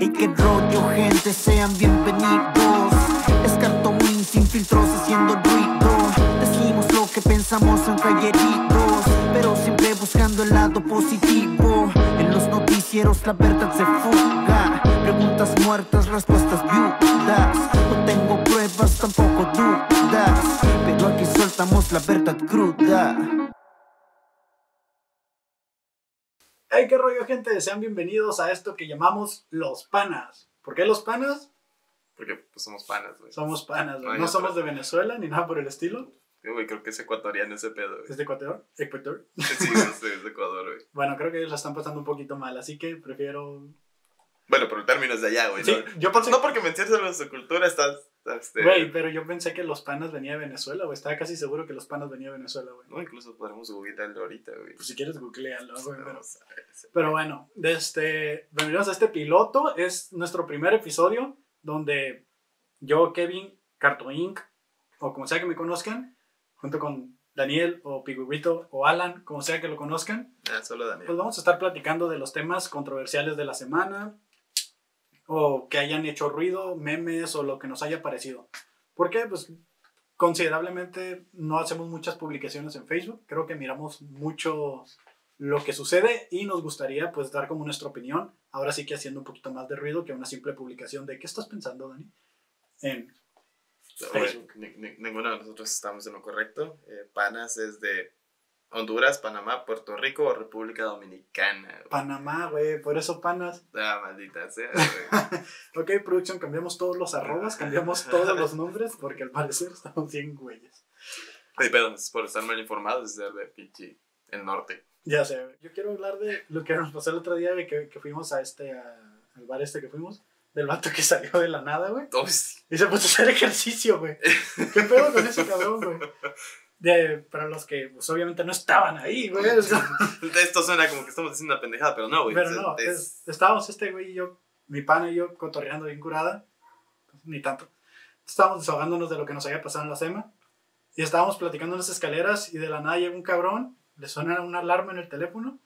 Y qué rollo, gente, sean bienvenidos. Es Cartowin sin filtros haciendo ruido. Decimos lo que pensamos en heridos, pero siempre buscando el lado positivo. En los noticieros la verdad se fuga. Preguntas muertas, respuestas viudas. No tengo pruebas, tampoco dudas. Pero aquí soltamos la verdad cruda. Hey, qué rollo, gente. Sean bienvenidos a esto que llamamos Los Panas. ¿Por qué Los Panas? Porque pues somos panas, güey. Somos panas, güey. No somos de Venezuela ni nada por el estilo. Sí, Güey, creo que es ecuatoriano ese pedo, güey. Es de Ecuador. Ecuador. Sí, es es de Ecuador, güey. Bueno, creo que ellos la están pasando un poquito mal, así que prefiero. Bueno, pero el término es de allá, güey. Sí, ¿no? yo pensé. No porque menciones sobre su cultura, estás. Este, Güey, pero yo pensé que los panas venía de Venezuela, güey. Estaba casi seguro que los panas venía de Venezuela, güey. No, incluso podremos googlearlo ahorita, güey. Pues si quieres, googlealo, güey. Pero, bueno, este, bienvenidos a este piloto. Es nuestro primer episodio donde yo, Kevin, Carto Inc., o como sea que me conozcan, junto con Daniel o Pigurito o Alan, como sea que lo conozcan, Ah, solo Daniel. pues vamos a estar platicando de los temas controversiales de la semana o que hayan hecho ruido, memes o lo que nos haya parecido. Porque pues considerablemente no hacemos muchas publicaciones en Facebook, creo que miramos mucho lo que sucede y nos gustaría pues dar como nuestra opinión, ahora sí que haciendo un poquito más de ruido que una simple publicación de ¿qué estás pensando, Dani? En Facebook. ni- ni- ninguno de nosotros estamos en lo correcto. Eh, Panas es de Honduras, Panamá, Puerto Rico o República Dominicana. güey. Panamá, güey, por eso panas. Ah, maldita sea, güey. Ok, producción, cambiamos todos los arrobas, cambiamos todos los nombres porque al parecer estamos bien güeyes. Perdón, es por estar mal informado, es de pinche el norte. Ya sé, güey. yo quiero hablar de lo que nos pasó el otro día de que, que fuimos a este, a- al bar este que fuimos, del vato que salió de la nada, güey, Oh, sí. y se puso a hacer ejercicio, güey. ¿Qué pedo con ese cabrón, güey? De, para los que, pues obviamente no estaban ahí, güey. Esto suena como que estamos diciendo una pendejada, pero no, güey. pero no, es- es- estábamos este güey y yo, mi pana y yo cotorreando bien curada, ni tanto. Estábamos desahogándonos de lo que nos había pasado en la SEMA y estábamos platicando en las escaleras y de la nada llega un cabrón, le suena una alarma en el teléfono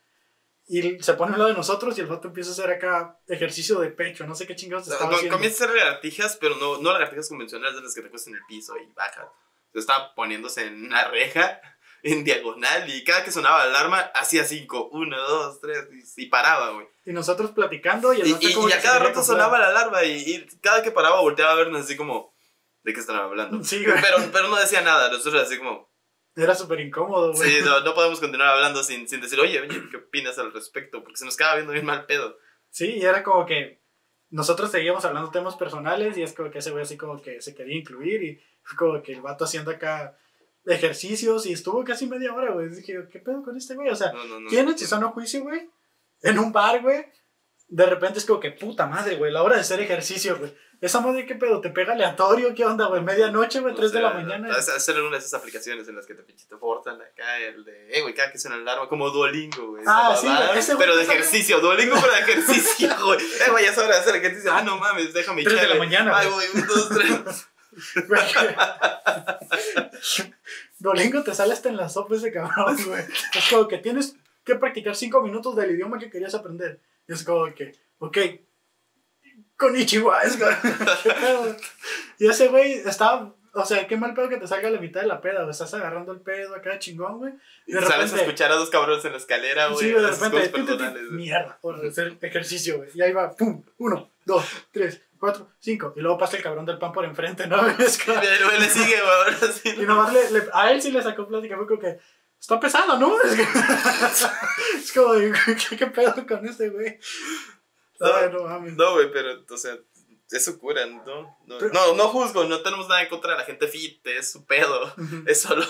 y se pone al lado de nosotros y el vato empieza a hacer acá ejercicio de pecho, no sé qué chingados estaba haciendo. comienza a hacer lagartijas, pero no, no lagartijas convencionales de las que te cuestan en el piso y baja. Estaba poniéndose en una reja, en diagonal, y cada que sonaba la alarma, hacía cinco. Uno, dos, tres, y, y paraba, güey. Y nosotros platicando y el Y, y- como y a cada rato sonaba la alarma, y, cada que paraba volteaba a vernos así como, ¿de qué están hablando? Sí, güey. pero, pero no decía nada, nosotros así como, Era súper incómodo, güey. sí, no, no podemos continuar hablando sin, sin decir, oye, oye, ¿qué opinas al respecto? Porque se nos acaba viendo bien mal pedo. Sí, y era como que nosotros seguíamos hablando temas personales y es como que ese güey así como que se quería incluir y como que el vato haciendo acá ejercicios y estuvo casi media hora, güey. Dije, ¿qué pedo con este güey? O sea, No, no, no. ¿quién su sano juicio, güey? En un bar, güey. De repente es como que puta madre, güey, la hora de hacer ejercicio, güey. Esa madre, ¿qué pedo? ¿Te pega aleatorio? ¿Qué onda, güey? Medianoche, güey, O 3 de la sea, mañana. hace- Hacer una de esas aplicaciones en las que te pinche te forzan acá, el de, eh, güey, cada que suena el alarma, como Duolingo, güey. Ah, sí, babada, ese güey Pero de ejercicio, Duolingo de ejercicio, güey. Eh, güey, ya es hora de hacer ejercicio. Ah, no mames, déjame Tres de la mañana, Ay, güey. un, dos, tres. Güey. Dolingo te sale hasta en la sopa ese cabrón, güey. Es como que tienes que practicar cinco minutos del idioma que querías aprender. Y es como que, ok, con Ichiwa, es como, ¿qué pedo? Y ese güey estaba, o sea, qué mal pedo que te salga a la mitad de la peda, güey. Estás agarrando el pedo acá chingón, güey. Y De sales a escuchar a dos cabrones en la escalera, güey. Sí, de repente, tin, personales, güey. mierda, por hacer ejercicio, güey. Y ahí va, pum, uno, dos, tres, cuatro, cinco. Y luego pasa el cabrón del pan por enfrente, ¿no? Es como- Y el güey le sigue, güey, ahora sí. Y nomás le, le- a él sí le sacó plática, fue como que está pesado, ¿no? Es, que- es como, de, ¿qué, ¿qué pedo con este güey? Ay, no mames. No, güey, pero, o sea, es su cura, ¿no? No, Pero- no, no juzgo, no tenemos nada en contra de la gente fit, es su pedo. Es solo,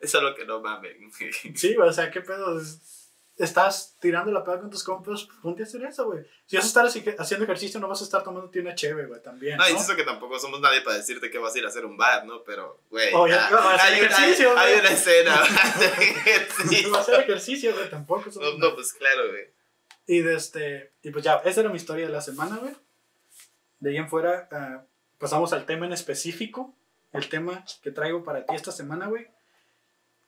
es solo que no mamen. Sí, o sea, ¿qué pedo? Es- Estás tirando la peda con tus compas, ponte a hacer eso, güey. Si vas a estar así- haciendo ejercicio, no vas a estar tomándote una cheve, güey, también. No, ¿no? insisto que tampoco somos nadie para decirte que vas a ir a hacer un bar, ¿no? Pero, güey, Oh, ya, ah, hay, ejercicio, hay- hay una escena. vas a hacer ejercicio, güey, tampoco. somos No, no, pues claro, güey. Y, de este, y pues ya, esa era mi historia de la semana, güey. De ahí en fuera, ah, pasamos al tema en específico. El tema que traigo para ti esta semana, güey.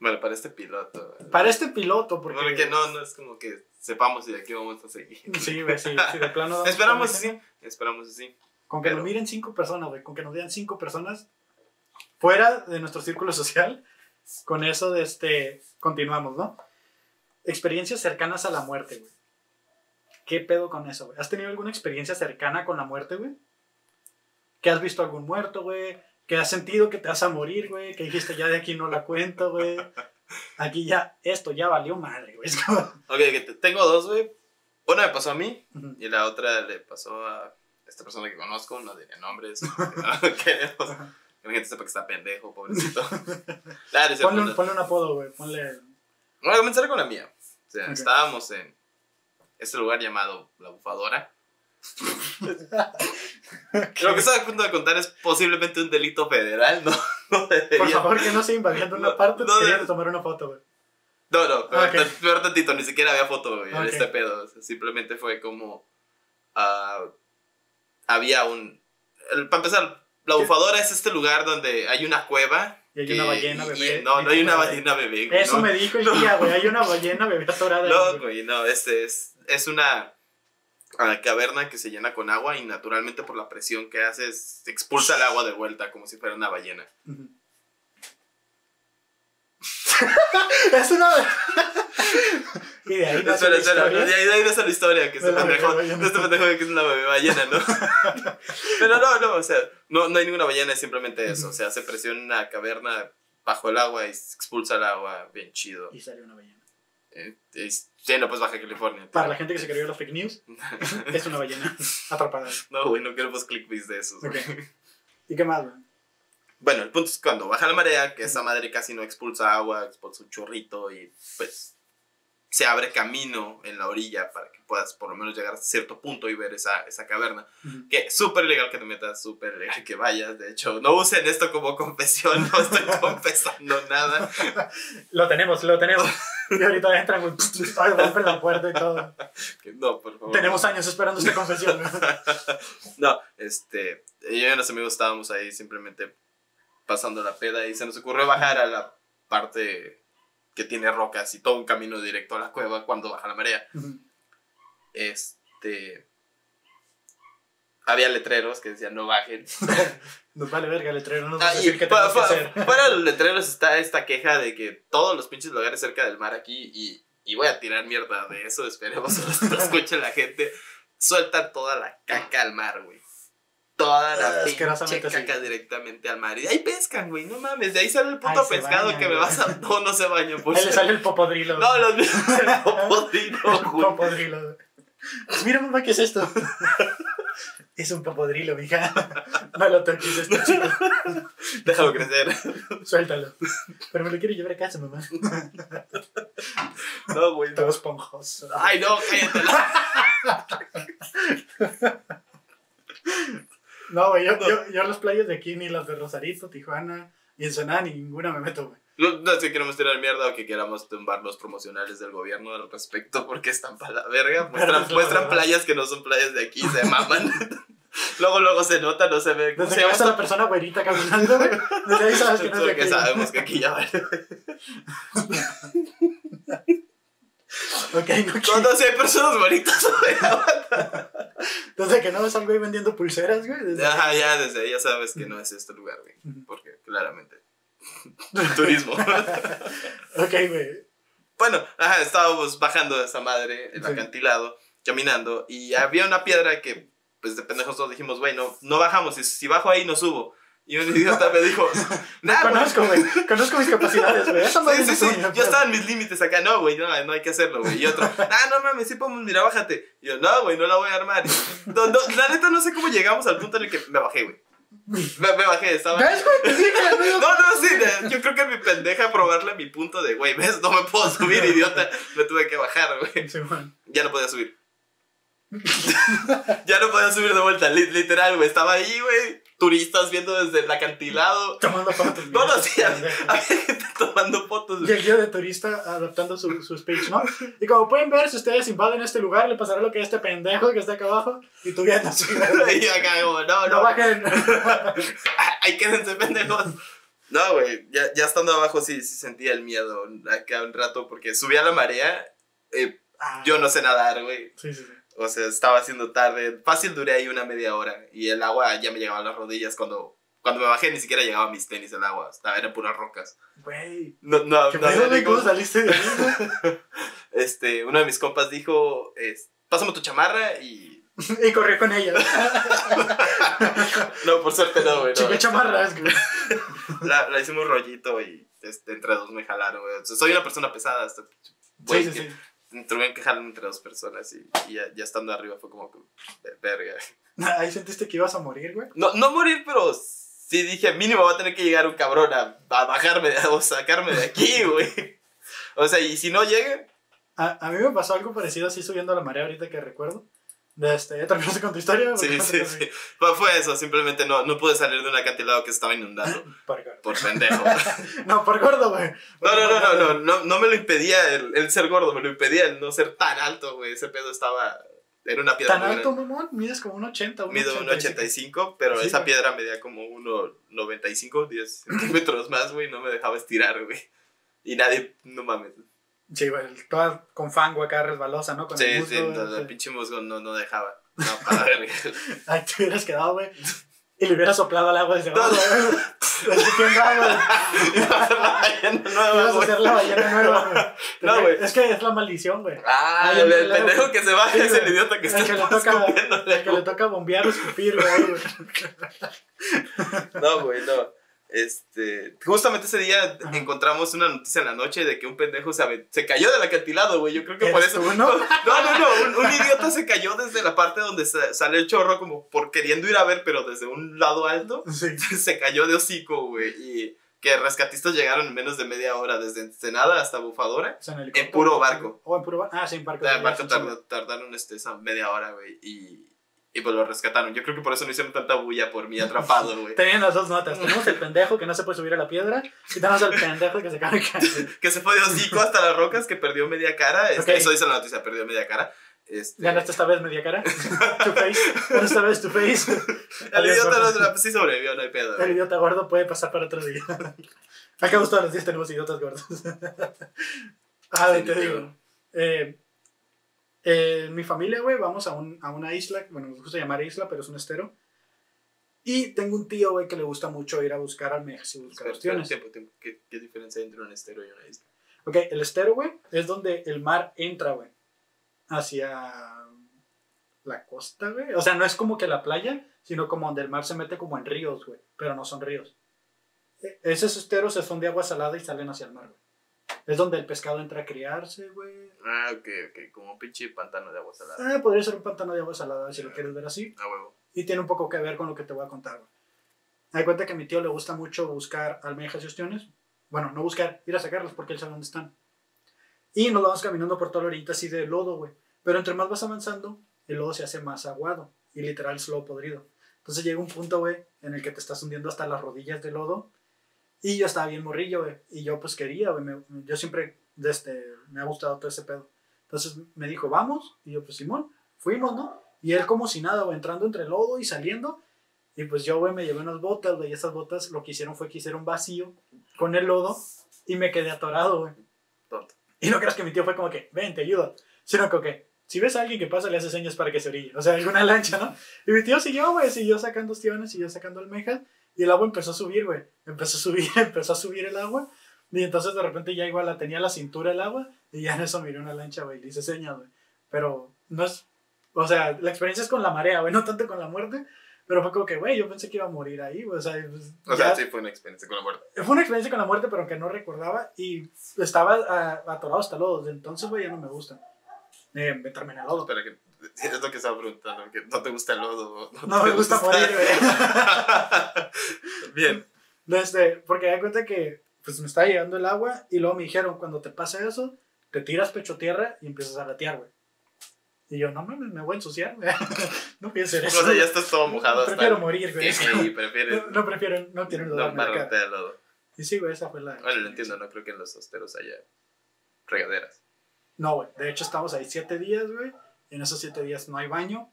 Bueno, para este piloto. Para este piloto, porque. Porque no, no es como que sepamos si de aquí vamos a seguir. Sí, güey, sí, sí, de plano. damos Esperamos buena. esperamos así. Con que Pero- nos miren cinco personas, güey. Con que nos vean cinco personas fuera de nuestro círculo social. Con eso, de este, continuamos, ¿no? Experiencias cercanas a la muerte, güey. ¿Qué pedo con eso, güey? ¿Has tenido alguna experiencia cercana con la muerte, güey? ¿Que has visto algún muerto, güey? ¿Que has sentido que te vas a morir, güey? Que dijiste, ya de aquí no la cuento, güey. Aquí ya, esto ya valió madre, güey. Ok, que te- tengo dos, güey. Una me pasó a mí y la otra le pasó a esta persona que conozco, no diré nombres. no queremos que la gente sepa que está pendejo, pobrecito. Claro, Ponle un, ponle un apodo, güey. Ponle. Voy a comenzar con la mía. O sea, Ok. estábamos en este lugar llamado La Bufadora. Lo que estoy a punto de contar es posiblemente un delito federal, ¿no? No Por favor, que no se invadiendo una No, parte. no quería de- tomar una foto, güey. No, no, peor, Ok. tan- peor tantito, ni siquiera había foto güey, en Ok. este pedo. o sea, simplemente fue como. ah, había un. el- para empezar, la bufadora es este lugar donde hay una cueva. Y hay que- una ballena bebé. y- no, no hay una ballena bebé. Eso no. me dijo el día, güey. Hay una ballena bebé atorada. No, güey. güey, no, este es, es una ah, caverna que se llena con agua y naturalmente por la presión que hace es- expulsa el agua de vuelta como si fuera una ballena. Es una. y de ahí nace Espera, la espera, historia. de ahí, de ahí la historia que De este la pendejo, este pendejo de que es una bebé ballena, ¿no? Pero no, no, o sea, no, no hay ninguna ballena, es simplemente eso, o sea, se presiona en una caverna bajo el agua y se expulsa el agua, bien chido. Y salió una ballena. Eh, es- sí, no, pues Baja California. Para la gente que se creyó los fake news, es una ballena atrapada. No, güey, no queremos clickbaits de esos. Ok. güey. ¿Y qué más, güey? Bueno, el punto es cuando baja la marea, que esa madre casi no expulsa agua, expulsa un chorrito y pues se abre camino en la orilla para que puedas por lo menos llegar a cierto punto y ver esa, esa caverna. Ujú. Que es súper ilegal que te metas, súper ilegal que vayas. De hecho, no usen esto como confesión, no estoy confesando nada. Lo tenemos, lo tenemos. Y ahorita entran, güey. ay, rompen la puerta y todo. Que No, por favor. Tenemos años esperando esta confesión. No, este, yo y unos amigos estábamos ahí simplemente pasando la peda y se nos ocurrió bajar a la parte que tiene rocas y todo un camino directo a la cueva cuando baja la marea. Este, había letreros que decían no bajen. Nos vale verga el letrero, no nos va Ah, decir qué pa- que hacer. Los letreros está esta queja de que todos los pinches lugares cerca del mar aquí, y, y voy a tirar mierda de eso, esperemos que lo escuche la gente, sueltan toda la caca al mar, güey. Toda la Ah, pinche asquerosamente sí. caca directamente al mar. Y ahí pescan, güey, no mames, de ahí sale el puto Ay, pescado que me vas a... No, no se baña, Ahí le sale el popodrilo. No, los el popodrilo, güey. popodrilo. Pues mira, mamá, ¿qué es esto? es un popodrilo, mija. No lo toques, esto chico. Déjalo crecer. Suéltalo. Pero me lo quiero llevar a casa, mamá. No, güey. Todo no. esponjoso. Ay, no, cállate. No, güey, yo, yo, yo las playas de aquí, ni las de Rosarito, Tijuana y Ensenada, ni ninguna me meto, güey. No, no es que queramos tirar mierda o que queramos tumbar los promocionales del gobierno al respecto porque están para la verga. Muestran, es la muestran playas que no son playas de aquí, se maman. luego, luego se nota, no se ve. ¿Cómo Desde se llama la persona güerita caminando, güey, desde ahí sabes que no es de aquí. sabemos que aquí ya vale. Ok, no si hay personas bonitas. güey. Desde que no ves al güey vendiendo pulseras, güey. Desde... Ajá, ya desde ahí ya sabes que no es este lugar, güey. Porque claramente. Turismo. Ok, güey. Bueno, ajá, estábamos bajando de esa madre, el Sí. acantilado, caminando, y había una piedra que, pues de pendejos todos dijimos, güey, no, no bajamos, si, si bajo ahí no subo. Y un idiota me dijo, nah, güey". Conozco, güey. Conozco mis capacidades, güey. Madre Sí, sí, sí, yo estaba en mis límites acá, no, güey, no, no hay que hacerlo, güey. Y otro, ah, no mames, sí podemos, mira, bájate. Y yo, no, güey, no la voy a armar. No, no, la neta no sé cómo llegamos al punto en el que me bajé, güey. Me, me bajé, estaba... ¿Ves, güey? No, no, sí, yo creo que mi pendeja probarle mi punto de, güey, ves, no me puedo subir, idiota. Me tuve que bajar, güey. Sí. Ya no podía subir. ya no podía subir de vuelta, li- literal, güey. Estaba ahí, güey. Turistas viendo desde el acantilado. Tomando fotos. No, no, sí, había, había gente tomando fotos, Y el guía de turista adaptando su, su speech, ¿no? Y como pueden ver, si ustedes invaden este lugar, le pasará lo que a este pendejo que está acá abajo. Y tú viendo güey. Y acá, como, no, No no. bajen. Ahí quédense, pendejos. No, güey, ya, ya estando abajo sí, sí sentía el miedo acá un rato porque subía la marea. eh, Ah, yo no sé nadar, güey. Sí, sí, sí. O sea, estaba haciendo tarde. Fácil duré ahí una media hora. Y el agua ya me llegaba a las rodillas. Cuando, cuando me bajé ni siquiera llegaba a mis tenis el agua. Estaba, eran puras rocas. Güey. No, no, ¿Qué no? ¿Cómo saliste de? Este, uno de mis compas dijo, es, pásame tu chamarra y... Y corrí con ella. No, por suerte no, güey. no. Chamarras, güey. La, la hicimos rollito y este, entre dos me jalaron, güey. Soy una persona pesada. Hasta, güey, Sí, sí, sí. Tuvieron que jalarme entre dos personas y, y ya, ya estando arriba fue como que, "Ver- verga. Ahí sentiste que ibas a morir, güey. No, no morir, pero sí dije, mínimo va a tener que llegar un cabrón a, a bajarme de- o sacarme de aquí, güey. O sea, y si no llega, A, a mí me pasó algo parecido así subiendo a la marea ahorita que recuerdo. De este, ¿Terminaste con tu historia? sí, sí, sí. Fue, fue eso, simplemente no, no pude salir de un acantilado que se estaba inundando Por gordo. por pendejo. No, por gordo, güey. No, no, no, no, no, no, me lo impedía el, el ser gordo, me lo impedía el no ser tan alto, güey. Ese pedo estaba. Era una piedra Tan alto, grande. mamón. Mides como un 80, un Mido 1,85, pero Sí, esa güey. piedra medía como 1,95, 10 centímetros más, güey. No me dejaba estirar, güey. Y nadie, no mames. Sí, güey. Toda con fango acá resbalosa, ¿no? Con Sí, el musgo, sí, no, el pinche musgo no, no dejaba. No, para ver. Ahí te hubieras quedado, güey. Y le hubieras soplado al agua desde abajo, güey. Escupiendo agua. nueva, Ibas a hacer la ballena nueva, güey. No, güey. Es que es la maldición, güey. Ah, Ay, el, el pendejo que se baja Sí, es el idiota que El está que le toca, el que le toca bombear o escupir, güey. No, güey, no. Este, justamente ese día Ajá. encontramos una noticia en la noche de que un pendejo se, se cayó del acantilado, güey. Yo creo que por ¿Eres eso. tú, no? No, no, no. Un, un idiota se cayó desde la parte donde sa- sale el chorro, como por queriendo ir a ver, pero desde un lado alto. Sí. Se cayó de hocico, güey. Y que rescatistas llegaron en menos de media hora, desde Ensenada hasta Bufadora. O sea, en, En puro barco. O en puro barco. Ah, sí, en barco. El sí, barco tardó- tardaron este, esa media hora, güey. Y, y pues lo rescataron. Yo creo que por eso no hicieron tanta bulla por mí atrapado, güey. Tenían las dos notas. Tenemos el pendejo que no se puede subir a la piedra y tenemos el pendejo que se cae. que se fue de hocico hasta las rocas, que perdió media cara. Este, Ok. Eso dice la noticia, perdió media cara. Este, Ganaste esta vez media cara. Tu face. Ganaste esta vez tu face. el idiota gordo. sí sobrevivió, no hay pedo. El idiota gordo puede pasar para otro día. Acá todos los días tenemos idiotas gordos. ah, Sí, te digo. Eh, eh, mi familia, güey, vamos a, un, a una isla. Bueno, nos gusta llamar isla, pero es un estero. Y tengo un tío, güey, que le gusta mucho ir a buscar almejas y buscar tiempo. ¿Qué, ¿Qué diferencia hay entre un estero y una isla? Ok, el estero, güey, es donde el mar entra, güey, hacia la costa, güey. O sea, no es como que la playa, sino como donde el mar se mete como en ríos, güey, pero no son ríos. E- Esos esteros son de agua salada y salen hacia el mar, güey. Es donde el pescado entra a criarse, güey. Ah, ok, ok. Como un pinche pantano de agua salada. Ah, podría ser un pantano de agua salada, si lo quieres ver así. A huevo. Y tiene un poco que ver con lo que te voy a contar, güey. Hay cuenta que a mi tío le gusta mucho buscar almejas y ostiones. Bueno, no buscar, ir a sacarlas porque él sabe dónde están. Y nos vamos caminando por toda la orilla así de lodo, güey. Pero entre más vas avanzando, el lodo se hace más aguado. Y literal es lodo podrido. Entonces llega un punto, güey, en el que te estás hundiendo hasta las rodillas de lodo. Y yo estaba bien morrillo, güey. Y yo pues quería, güey. yo siempre, este, me ha gustado todo ese pedo. Entonces me dijo, vamos. Y yo, pues Simón, fuimos, ¿no? Y él como si nada, güey, entrando entre lodo y saliendo. Y pues yo, güey, me llevé unas botas, güey. Y esas botas lo que hicieron fue que hicieron vacío con el lodo. Y me quedé atorado, güey. Y no creas que mi tío fue como que, ven, te ayudo. Sino como que, si ves a alguien que pasa, le hace señas para que se orille. O sea, alguna lancha, ¿no? Y mi tío siguió, güey, siguió sacando ostiones, siguió sacando almejas. Y el agua empezó a subir, güey. Empezó a subir, empezó a subir el agua. Y entonces de repente ya igual la tenía a la cintura el agua. Y ya en eso miré una lancha, güey. Le hice señas, güey. Pero no es. O sea, la experiencia es con la marea, güey, no tanto con la muerte. Pero fue como que, güey, yo pensé que iba a morir ahí, güey. O sea, pues, O ya- sea, sí fue una experiencia con la muerte. fue una experiencia con la muerte, pero que no recordaba. Y estaba ah, atorado hasta lodo. Desde entonces, güey, ya no me gusta eh, meterme en el lodo. Espera, que es lo que estaba preguntando. Que no te gusta el lodo. No te me gusta morir, güey. Bien. Desde, porque da cuenta que pues me estaba llegando el agua y luego me dijeron, cuando te pasa eso, te tiras pecho tierra y empiezas a gatear, güey. Y yo, no mames, me voy a ensuciar, güey. no pienso en O eso. sea, ya estás todo mojado hasta. Prefiero morir, güey. Sí, prefieres No, no prefiero, no quiero no cara. embarrarte de lodo. Y sí, güey, esa fue la... Bueno, lo entiendo, no creo que en los hosteros haya regaderas. No, güey. De hecho, estamos ahí siete días, güey. En esos siete días no hay baño.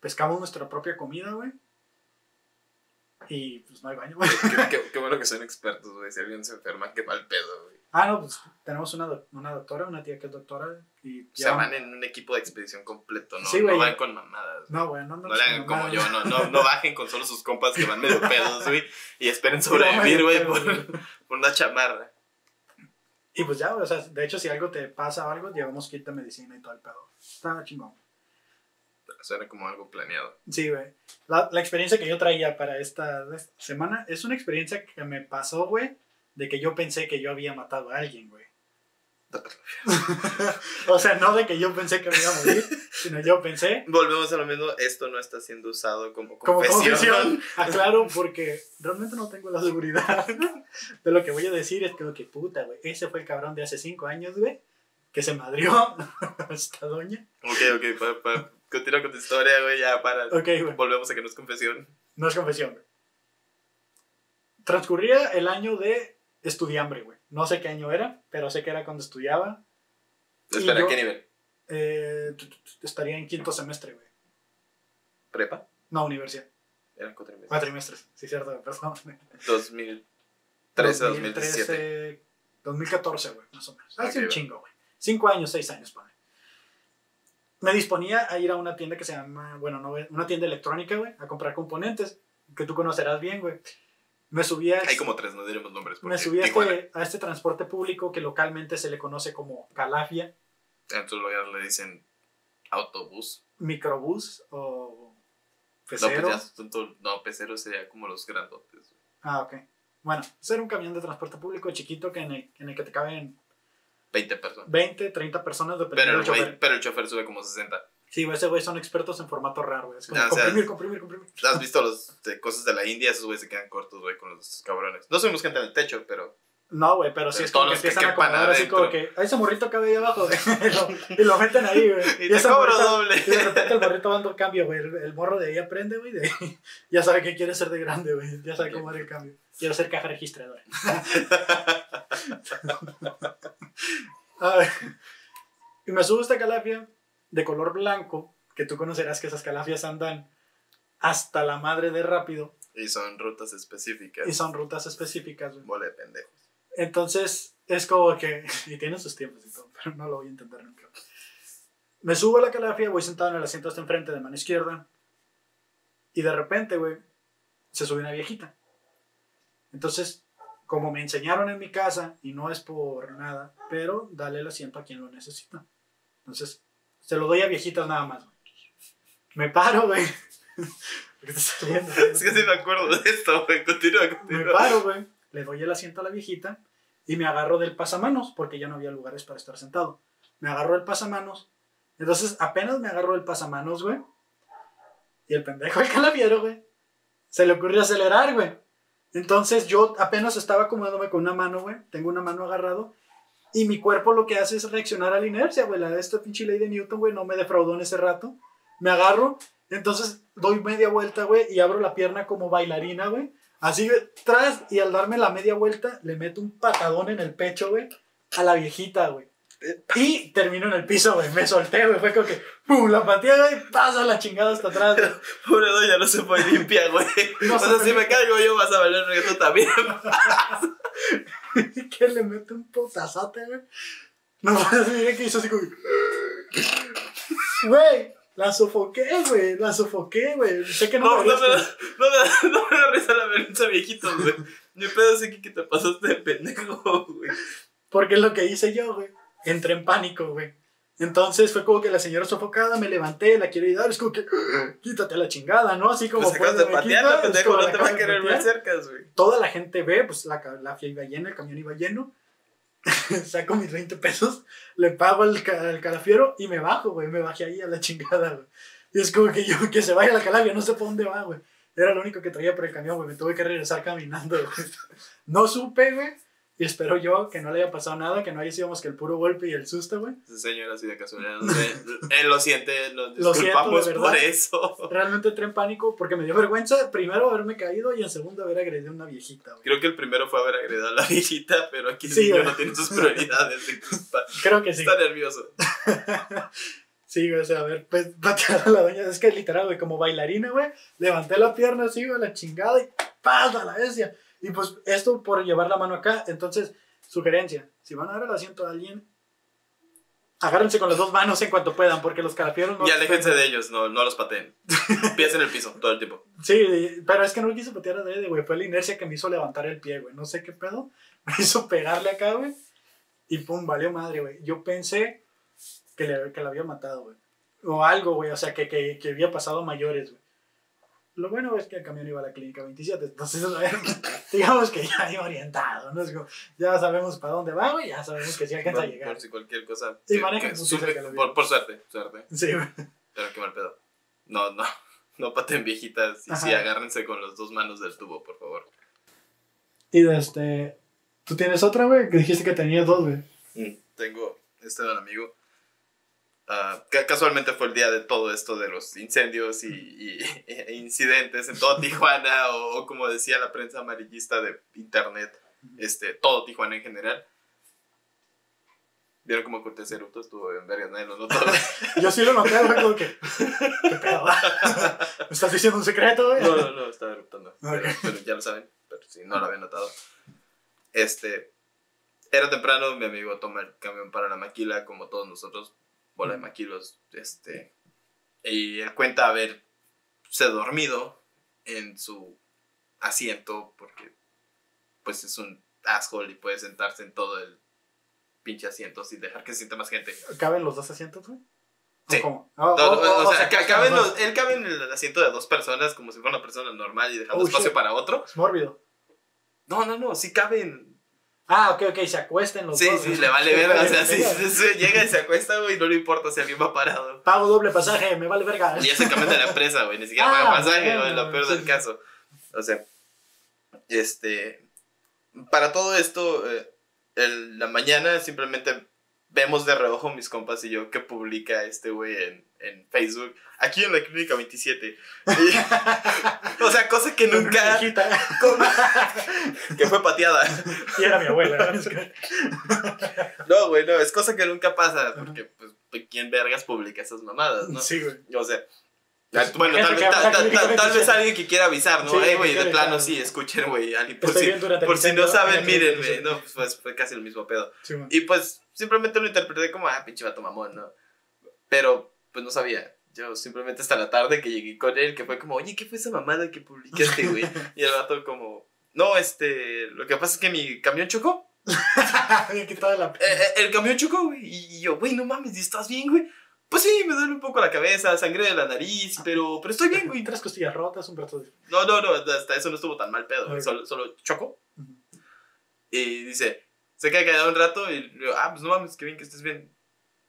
Pescamos nuestra propia comida, güey. Y pues no hay baño, güey. Qué, qué- qué bueno que son expertos, güey. Si alguien se enferma, qué mal pedo, güey. Ah, no, pues tenemos una, una doctora, una tía que es doctora. Y O sea, van en un equipo de expedición completo, ¿no? Sí, no van con mamadas. No, güey, no, no. No le hagan como yo, no, no, no bajen con solo sus compas que van medio pedos, güey, y esperen sobrevivir, güey, por, por una chamarra. Y pues ya, o sea, de hecho, si algo te pasa o algo, llevamos kit de medicina y todo el pedo. Está chingón. Suena como algo planeado. Sí, güey. La, la experiencia que yo traía para esta semana es una experiencia que me pasó, güey, de que yo pensé que yo había matado a alguien, güey. o sea, no de que yo pensé que me iba a morir, sino yo pensé Volvemos a lo mismo, esto no está siendo usado como como confesión. confesión. Aclaro, porque realmente no tengo la seguridad de lo que voy a decir. Es que, que puta, güey. Ese fue el cabrón de hace cinco años, güey, que se madrió esta doña. Ok, ok, pa, pa, continúa con tu historia, güey, ya para. Güey. Volvemos a que no es confesión. No es confesión. güey. Transcurría el año de estudiambre, güey. No sé qué año era, pero sé que era cuando estudiaba. Espera, yo- ¿qué nivel? Eh, estaría en quinto semestre, güey. ¿Prepa? No, universidad. Eran cuatro meses. Cuatrimestres. Sí, cierto, perdón. 2013, 2017. 2013, 2014, güey, más o menos. Hace Ok, un chingo, güey. Cinco años, seis años, padre. Me disponía a ir a una tienda que se llama, bueno, no, una tienda electrónica, güey, a comprar componentes, que tú conocerás bien, güey. Me subía... Hay como tres, no diremos nombres. Me subí a este, a este transporte público que localmente se le conoce como calafia, Entonces luego le dicen autobús. microbús o No, pecero. pues no, pecero sería como los grandotes. Ah, ok. Bueno, ese era un camión de transporte público chiquito que en, el, en el que te caben 20 personas. 20, 30 personas Pero dependiendo el, del chofer. pero el chofer sube como 60. Sí, güey, ese güey son expertos en formato raro, güey. Es como o sea, comprimir, comprimir, comprimir. ¿Has visto los de cosas de la India? Esos güeyes se quedan cortos, güey, con los cabrones. No subimos gente en el techo, pero No, güey, pero sí es como todos que los que empiezan a acomodar así como que, "Ay, ese morrito cabe ahí abajo, güey", y, lo, y lo meten ahí, güey. Y te ese cobro morrito- doble. Y de repente el morrito dando cambio, güey. El, el morro de ahí aprende, güey. de ya sabe que quiere ser de grande, güey. Ya sabe cómo dar el cambio. Quiero ser caja registradora. A ver. Y me subo a esta calafia de color blanco, que tú conocerás que esas calafias andan hasta la madre de rápido y son rutas específicas. y son rutas específicas, güey. Bola de pendejos. Entonces, es como que. Y tiene sus tiempos y todo, pero no lo voy a entender nunca. Me subo a la calafia, voy sentado en el asiento hasta enfrente de mano izquierda. Y de repente, güey, se sube una viejita. Entonces, como me enseñaron en mi casa, y no es por nada, pero dale el asiento a quien lo necesita. Entonces, se lo doy a viejitas nada más, güey. Me paro, güey. ¿Por qué te estás? Es que sí me acuerdo de esto, güey. Continúa, Me continúa. paro, güey. Le doy el asiento a la viejita y me agarro del pasamanos porque ya no había lugares para estar sentado. Me agarro del pasamanos. Entonces, apenas me agarro del pasamanos, güey. Y el pendejo, el calaviero, güey. Se le ocurrió acelerar, güey. Entonces, yo apenas estaba acomodándome con una mano, güey. Tengo una mano agarrado. Y mi cuerpo lo que hace es reaccionar a la inercia, güey. La de esta pinche ley de Newton, güey, no me defraudó en ese rato. Me agarro, entonces doy media vuelta, güey, y abro la pierna como bailarina, güey. Así, tras, y al darme la media vuelta, le meto un patadón en el pecho, güey, a la viejita, güey. Y termino en el piso, güey. Me solté, güey. Fue como que, ¡pum! La pateé, güey. Pasa la chingada hasta atrás, güey. Pobre doña, no se puede limpiar, güey. No o se sea, si me caigo yo, vas a valer regreso también. que le mete un putazote, güey. No puedes mirar que hizo así como. Güey, la sofoqué, güey. La sofoqué, güey. Sé que no, No, me no, me da, no, me da, no me da risa la vergüenza viejitos, güey. Mi pedo es que te pasaste de pendejo, güey. Porque es lo que hice yo, güey. Entré en pánico, güey. Entonces fue como que la señora sofocada, me levanté, la quiero ayudar. Es como que, quítate la chingada, ¿no? Así como. Pues acabas de patearla, pendejo, no te va a querer ver cerca, güey. Toda la gente ve, pues la, la iba llena, el camión iba lleno. Saco mis 20 pesos, le pago al, al calafiero y me bajo, güey. Me bajé ahí a la chingada, güey. Y es como que yo, que se vaya la calafia, no sé por dónde va, güey. Era lo único que traía por el camión, güey. Me tuve que regresar caminando, güey. No supe, güey. Y espero yo que no le haya pasado nada, que no haya sido más que el puro golpe y el susto, güey. Ese señor así de casualidad. no sé, Él lo siente, nos Lo siento, disculpamos por eso. Realmente entré en pánico porque me dio vergüenza, primero, haberme caído y en segundo, haber agredido a una viejita, güey. Creo que el primero fue haber agredido a la viejita, pero aquí el Sí, niño güey. no tiene sus prioridades. Está, Creo que sí. está nervioso. Sí, güey, o sea, a ver, pues patear a la doña. Es que literal, güey, como bailarina, güey, levanté la pierna así, güey, la chingada y ¡paz a la bestia! Y pues esto por llevar la mano acá, entonces, sugerencia, si van a dar el asiento a alguien, agárrense con las dos manos en cuanto puedan, porque los carapieros no... Y aléjense de ellos, no, no los pateen. Pies en el piso todo el tiempo. Sí, pero es que no lo quise patear a Dede, güey, fue la inercia que me hizo levantar el pie, güey, no sé qué pedo, me hizo pegarle acá, güey, y pum, valió madre, güey. Yo pensé que le, que la había matado, güey. O algo, güey, o sea, que, que, que había pasado mayores, güey. Lo bueno es que el camión iba a la clínica 27, entonces digamos que ya iba orientado, ¿no? Como, ya sabemos para dónde va, güey, ya sabemos que sí alcanza a Por, llegar. por si cualquier cosa. Y sí, vida. por, por suerte, suerte. Sí. Pero qué mal pedo. No, no. No pateen viejitas. Y sí, agárrense con las dos manos del tubo, por favor. Y de este, ¿tú tienes otra, güey? Que dijiste que tenías dos, güey. Tengo este don amigo. Que casualmente fue el día de todo esto de los incendios y, y- e incidentes en todo Tijuana, o, o como decía la prensa amarillista de internet, este, todo Tijuana en general. ¿Vieron cómo corté ese eructo? Estuvo en vergas, nadie lo notó. Yo sí lo noté, güey, como que, ¿qué pedo? ¿Me estás diciendo un secreto? No, no, no, estaba eruptando. Pero, Ok. pero ya lo saben, pero si no lo habían notado. Este, era temprano, mi amigo toma el camión para la maquila, como todos nosotros, bola de maquilos, este, y él cuenta haberse dormido en su asiento, porque pues es un asshole y puede sentarse en todo el pinche asiento sin dejar que se sienta más gente. ¿Caben los dos asientos, güey? ¿O Sí. Oh, oh, oh, o, sea, que caben los él cabe en el asiento de dos personas como si fuera una persona normal y dejando espacio shit. para otro. Es mórbido. No, no, no, sí caben. Ah, ok, ok, se acuesten los Sí, dos. sí, güey. le vale verga. O sea, Sí, sí, sí. sí, sí, llega y se acuesta, güey, no le importa si alguien va parado. Pago doble pasaje, me vale verga. Y es el camión de la empresa, güey, ni siquiera Ah, paga pasaje, güey, lo peor sí, del sí. caso. O sea, este. Para todo esto, eh, el- la mañana simplemente vemos de reojo mis compas y yo que publica este güey en, en Facebook. Aquí en la clínica 27. Y- o sea, cosa que Con nunca. viejita. que fue pateada. Y era mi abuela. No, güey, no, es cosa que nunca pasa. Porque, pues, ¿quién vergas publica esas mamadas, no? Sí, güey. O sea, bueno, tal, vez- tal- tal- tal vez alguien que quiera avisar, ¿no? Sí, Eh, güey, de plano sí, escuchen, güey. Por si, por si no saben, mírenme, no, pues, fue casi el mismo pedo. Sí. Y pues, simplemente lo interpreté como, ah, pinche vato mamón, ¿no? Pero, pues no sabía. Yo simplemente hasta la tarde que llegué con él, que fue como, oye, ¿qué fue esa mamada que publicaste, güey? y el vato como, no, este, lo que pasa es que mi camión chocó. La. Eh, eh, el camión chocó, güey. Y yo, güey, no mames, ¿estás bien, güey? Pues sí, me duele un poco la cabeza, sangre de la nariz, pero, pero estoy bien, güey. Tres costillas rotas, un brazo de. No, no, no, hasta eso no estuvo tan mal pedo. Solo, solo chocó. Ujú. Y dice, se queda callado un rato y digo, ah, pues no mames, qué bien que estés bien.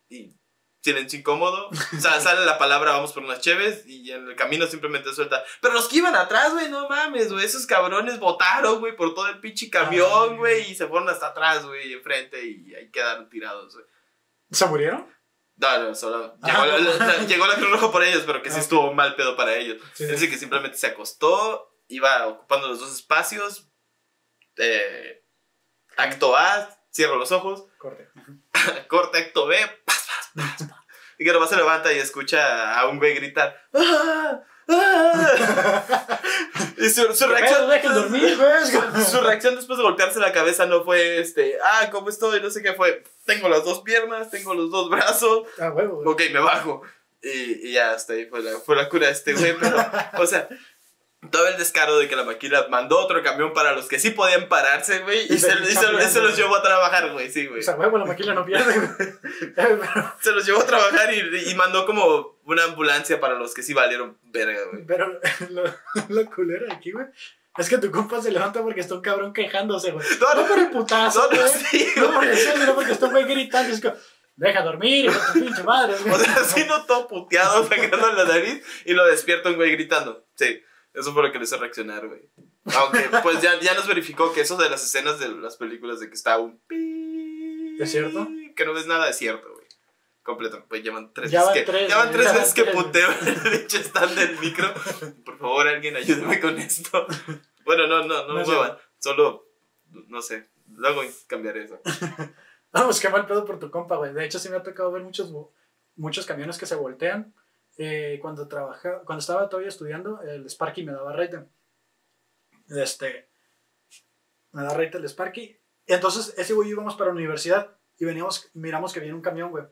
Y silencio incómodo. O sea, sale la palabra, vamos por unas cheves y en el camino simplemente suelta. Pero los que iban atrás, güey, no mames, güey. Esos cabrones botaron, güey, por todo el pinche camión, Ah, güey. Y se fueron hasta atrás, güey, enfrente y ahí quedaron tirados, güey. ¿Se murieron? No, no, solo llegó, la, la- llegó la Cruz Roja por ellos, pero que sí Ah, estuvo mal pedo para ellos. Sí, sí. dice que simplemente se acostó, iba ocupando los dos espacios. eh, acto A, cierro los ojos. Corte. Corte acto B. pas, pas, pas, pas. Y que nomás se levanta y escucha a un güey gritar. ¡Ah! ¡Ah! Y su, su reacción. Dormir. Su reacción después de golpearse la cabeza no fue este. Ah, ¿cómo estoy? No sé qué fue. Tengo las dos piernas, tengo los dos brazos. Ah, huevo. Ok, me bajo. Y, y ya hasta ahí fue la, fue la cura de este güey. Pero, o sea, todo el descaro de que la maquila mandó otro camión para los que sí podían pararse, güey. Y, Y se, y se- se los llevó a trabajar, güey. Sí, güey. O sea, huevo, la maquila no pierde, Se los llevó a trabajar y, y mandó como una ambulancia para los que sí valieron verga, güey. pero lo, lo culero de aquí, güey. Es que tu compa se levanta porque está un cabrón quejándose, güey. No, No no, por el putazo, no, no, sí, No por sino porque está un güey gritando. Es como, deja dormir, tu pinche madre. güey. O sea, así no todo puteado, sacando la nariz y lo despierta un güey gritando. Sí, eso fue lo que le hizo reaccionar, güey. Aunque, pues ya, ya nos verificó que eso de las escenas de las películas de que está un pi. ¿Es cierto? Que no ves nada, es cierto, güey. Completo. Pues llevan tres Ya veces van que, ya van tres ya van veces que puteo el pinche stand del micro. Por favor, alguien ayúdeme con esto. Bueno, no, no, no, No muevan. Solo, no sé. Luego cambiaré eso. Vamos, qué mal pedo por tu compa, güey. De hecho, sí me ha tocado ver muchos, muchos camiones que se voltean. Eh, cuando, trabaja, cuando estaba todavía estudiando, el Sparky me daba rete. Este, me da rate el Sparky. Entonces ese güey íbamos para la universidad y veníamos, miramos que viene un camión, güey.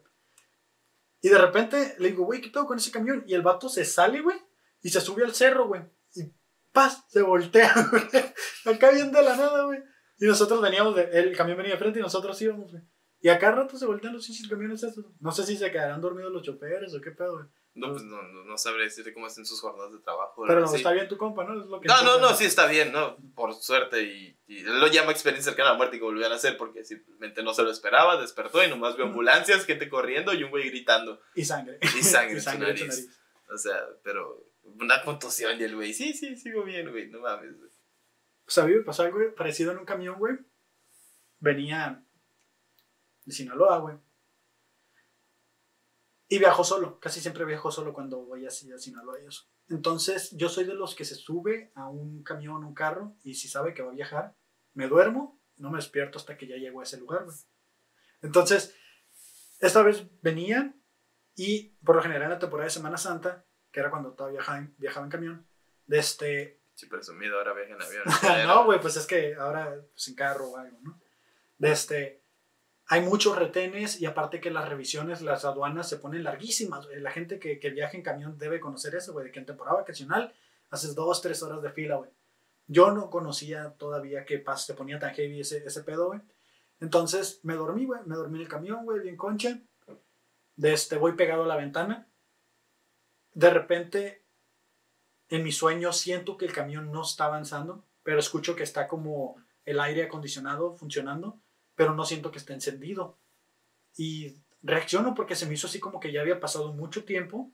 Y de repente le digo, güey, ¿qué pedo con ese camión? Y el vato se sale, güey, y se sube al cerro, güey. Y ¡paz! Se voltea, güey. Acá viene de la nada, güey. Y nosotros veníamos, de, el camión venía de frente y nosotros íbamos, güey. Y acá rato se voltean los cinco camiones estos. No sé si se quedarán dormidos los choferes o qué pedo, güey. No, pues no, no, no sabré decirte cómo hacen sus jornadas de trabajo. Pero sí. está bien tu compa, ¿no? Es lo que No, no, no, sí está bien, ¿no? Por suerte y, y lo llama experiencia cercana a la muerte y que volvían a hacer porque simplemente no se lo esperaba, despertó y nomás vio ambulancias, gente corriendo y un güey gritando. Y sangre. Y sangre, y sangre en en su nariz. nariz. O sea, pero una contusión y el güey, sí, sí, sigo bien, güey, no mames. güey. O sea, a mí me pasó algo parecido en un camión, güey. Venía de Sinaloa, güey. Y viajo solo. Casi siempre viajo solo cuando voy así a Sinaloa y eso. Entonces, yo soy de los que se sube a un camión, un carro, y si sabe que va a viajar, me duermo, no me despierto hasta que ya llego a ese lugar, güey. Entonces, esta vez venía y por lo general en la temporada de Semana Santa, que era cuando todavía viajaba en, viajaba en camión, de este, Sí, presumido, ahora viaja en avión. no, güey, pues es que ahora pues, en carro o algo, ¿no? De este, hay muchos retenes y aparte que las revisiones, las aduanas se ponen larguísimas. La gente que, que viaja en camión debe conocer eso, güey, de que en temporada vacacional haces dos, tres horas de fila, güey. Yo no conocía todavía que pas, se ponía tan heavy ese, ese pedo, güey. Entonces me dormí, güey, me dormí en el camión, güey, bien concha. De este, voy pegado a la ventana. De repente, en mi sueño siento que el camión no está avanzando, pero escucho que está como el aire acondicionado funcionando, pero no siento que esté encendido. Y reacciono porque se me hizo así como que ya había pasado mucho tiempo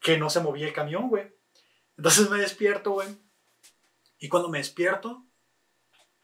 que no se movía el camión, güey. Entonces me despierto, güey. Y cuando me despierto,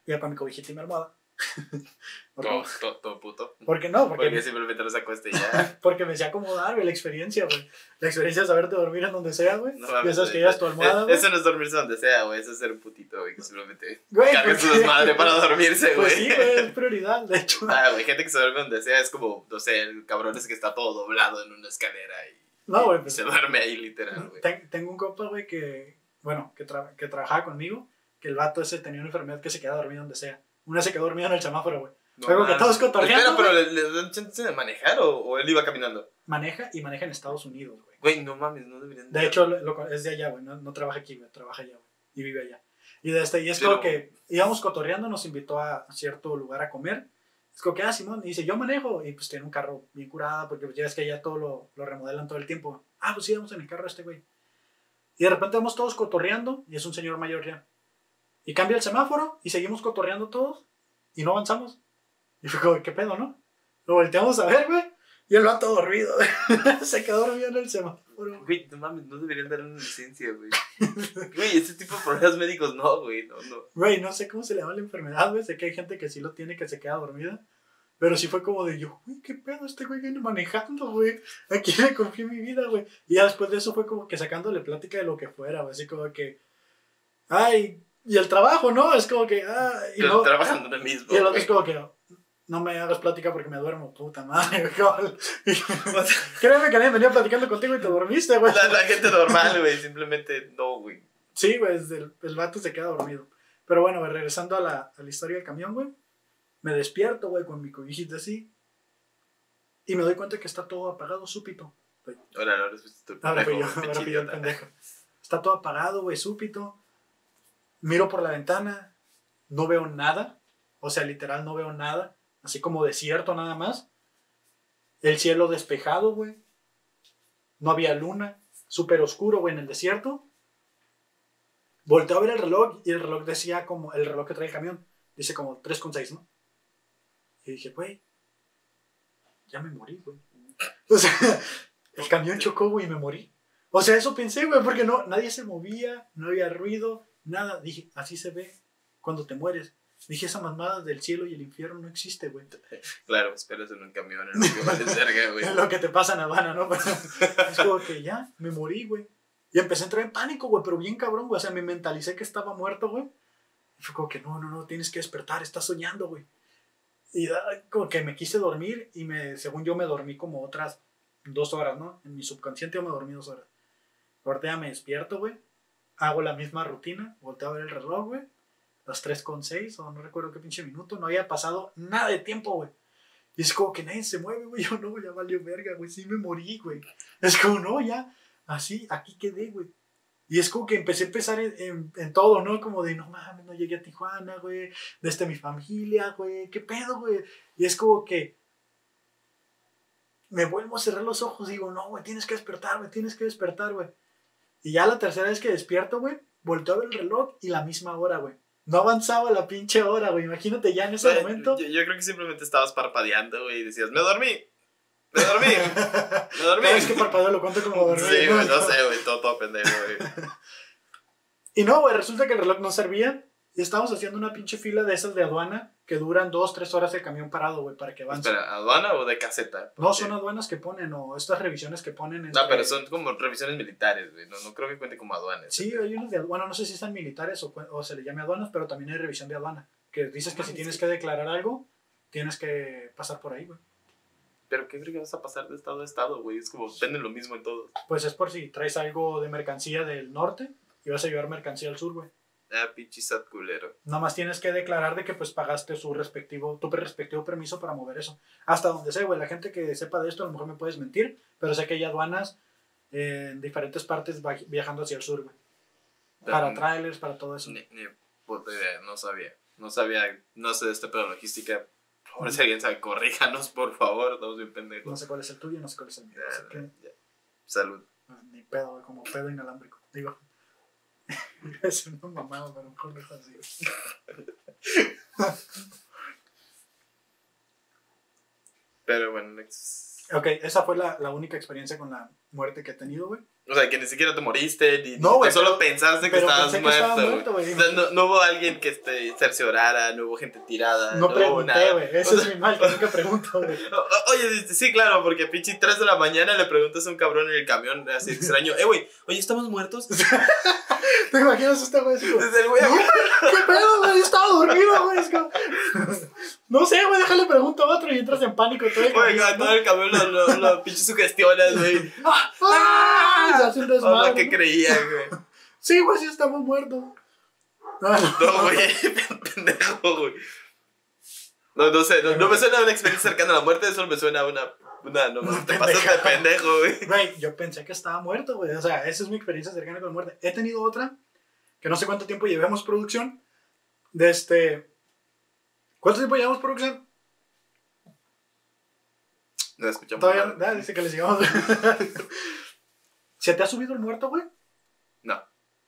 voy a para mi cobijita y mi almohada. Todo, todo, todo puto. ¿Por qué no? Porque, Porque simplemente los acueste y ya. porque me sé acomodar, güey, la experiencia, güey. La experiencia de saberte dormir en donde sea, güey. No mames, sabes que es tu almohada, güey. Eso no es dormirse donde sea, güey. Eso es ser un putito, güey. Que simplemente Güey, cargue ¿por su qué? desmadre para dormirse, güey. Pues sí, güey, es prioridad, de hecho. Ah, güey, gente que se duerme donde sea es como, no sé, el cabrón ese que está todo doblado en una escalera y, No, güey, y pues se duerme ahí literal, güey. Ten- tengo un compa, güey, que, bueno, que, tra- que trabajaba conmigo, que el vato ese tenía una enfermedad que se quedaba dormido donde sea. Una se quedó dormida en el semáforo, güey. No Luego que todos cotorreando, Espera, pero ¿le, le dan chance de manejar o, o él iba caminando? Maneja y maneja en Estados Unidos, güey. Güey, no mames, no deberían De hecho, lo- es de allá, güey. No, no trabaja aquí, güey. Trabaja allá, güey. Y vive allá. Y, de este, y es como que íbamos cotorreando, nos invitó a cierto lugar a comer. Es como que, ah, Simón, y dice, yo manejo. Y pues tiene un carro bien curado, porque pues, ya es que allá todo lo, lo remodelan todo el tiempo. Ah, pues sí, vamos en el carro este, güey. Y de repente vamos todos cotorreando, y es un señor mayor ya. Y cambia el semáforo, y seguimos cotorreando todos, y no avanzamos. Y fue como, ¿qué pedo, no? Lo volteamos a ver, güey. Y el vato dormido, güey. Se quedó dormido en el semáforo. Güey, no mames, no deberían dar una licencia, güey. Güey, ese tipo de problemas médicos no, güey, no, no. Güey, no sé cómo se le llama la enfermedad, güey. Sé que hay gente que sí lo tiene, que se queda dormida. Pero sí fue como de yo, güey, qué pedo, este güey viene manejando, güey. ¿A quién le confié mi vida, güey? Y ya después de eso fue como que sacándole plática de lo que fuera, güey. Así como que, ay, y el trabajo, ¿no? Es como que, ah, y, Pero no, trabajando en el mismo. y el otro es como que, no me hagas plática porque me duermo, puta madre, güey. Créeme que nadie venía platicando contigo y te dormiste, güey. La, la gente normal, güey, simplemente no, güey. Sí, güey, es el, el vato se queda dormido. Pero bueno, güey, regresando a la, a la historia del camión, güey. Me despierto, güey, con mi cobijita así. Y me doy cuenta que está todo apagado, súpito. Ahora, ahora fui yo, pendejo, ahora yo pendejo. Está todo apagado, güey, súpito. Miro por la ventana, no veo nada. O sea, literal, no veo nada. Así como desierto nada más. El cielo despejado, güey. No había luna. Súper oscuro, güey, en el desierto. Volteo a ver el reloj y el reloj decía como, el reloj que trae el camión, dice como 3,6, ¿no? Y dije, güey, ya me morí, güey. O sea, el camión chocó, güey, y me morí. O sea, eso pensé, güey, porque no, nadie se movía, no había ruido, nada. Dije, así se ve cuando te mueres. Dije, esa mamada del cielo y el infierno no existe, güey. Claro, esperas en un camión en que verga, güey. Es lo que te pasa en Habana, ¿no? Pero es como que ya, me morí, güey. Y empecé a entrar en pánico, güey, pero bien cabrón, güey. O sea, me mentalicé que estaba muerto, güey. Y fue como que, no, no, no, tienes que despertar, estás soñando, güey. Y como que me quise dormir y me, según yo me dormí como otras dos horas, ¿no? En mi subconsciente yo me dormí dos horas. Ahorita ya me despierto, güey. Hago la misma rutina, volteo a ver el reloj, güey. Las 3.6 o no recuerdo qué pinche minuto, no había pasado nada de tiempo, güey. Y es como que nadie se mueve, güey. Yo no, ya valió verga, güey. Sí me morí, güey. Es como, no, ya. Así, aquí quedé, güey. Y es como que empecé a empezar en, en, todo, ¿no? Como de, no mames, no llegué a Tijuana, güey. Desde mi familia, güey. ¿Qué pedo, güey? Y es como que me vuelvo a cerrar los ojos y digo, no, güey, tienes que despertar, güey, tienes que despertar, güey. Y ya la tercera vez que despierto, güey, volteo a ver el reloj y la misma hora, güey. No avanzaba la pinche hora, güey. Imagínate ya en ese momento. Yo, yo creo que simplemente estabas parpadeando, güey, y decías, me dormí. Me dormí. Me dormí. Vez que parpadeo lo cuento como dormir. Sí, güey, no sé, güey, todo, todo pendejo, güey. Y no, güey, resulta que el reloj no servía. Y estábamos haciendo una pinche fila de esas de aduana que duran dos, tres horas el camión parado, güey, para que avance. Espera, ¿aduana o de caseta? No, son aduanas que ponen o estas revisiones que ponen. No, entre- pero son como revisiones militares, güey. No, no creo que cuente como aduanas. Sí, hay unos de aduana, no sé si están militares o, o se le llame aduanas, pero también hay revisión de aduana. Que dices que si mames, tienes que declarar algo, tienes que pasar por ahí, güey. Pero ¿qué crees que vas a pasar de estado a estado, güey? Es como, venden lo mismo en todos. Pues es por si traes algo de mercancía del norte y vas a llevar mercancía al sur, güey. Ah, pinche sat culero. Nada más tienes que declarar de que pues pagaste su respectivo, tu respectivo permiso para mover eso. Hasta donde sé, güey, la gente que sepa de esto a lo mejor me puedes mentir, pero sé que hay aduanas eh, en diferentes partes viajando hacia el sur, güey. Para trailers, para todo eso. Ni, ni puta idea, no sabía. No sabía, no sé de este pedo logística. Por si alguien sabe, corríjanos, por favor. Estamos bien No pendejos. sé cuál es el tuyo, no sé cuál es el mío. Ya, así que, ya. Salud. ah, ni pedo, como pedo inalámbrico. Digo, es una mamada, pero mejor no es así. Pero bueno, next. Ok, esa fue la, la única experiencia con la muerte que he tenido, güey. O sea, que ni siquiera te moriste, ni, No, güey, solo pensaste que estabas muerto. güey. O sea, no, no hubo alguien que este, cerciorara, no hubo gente tirada. No hubo pregunté, güey. Ese O sea, es mi mal, que nunca pregunto, güey. Oye, sí, claro, porque pinche 3 de la mañana le preguntas a un cabrón en el camión así extraño, eh, güey, oye, ¿estamos muertos? ¿Te imaginas este güey así Desde el güey, "No, ¿Qué pedo, güey? Yo estaba dormido, güey. No sé, güey, déjale pregunto a otro y entras en pánico todo el Oye, camino, todo ¿no? el camión lo, lo, lo pinche sugestionas, güey. ¡Ah! Se hace un O desmadre, sea, ¿qué ¿no? creía, güey? Sí, güey, sí estamos muertos. No, no. No, güey, pendejo, güey. No, no sé, no, no me suena a una experiencia cercana a la muerte, solo me suena a una. Una, no, Una te pasas de pendejo, güey. Güey, yo pensé que estaba muerto, güey. O sea, esa es mi experiencia cercana con la muerte. He tenido otra, que no sé cuánto tiempo llevamos producción. De este. ¿Cuánto tiempo llevamos producción? No escuchamos. Todavía. nada. Ah, dice que les llegamos. ¿Se te ha subido el muerto, güey? No.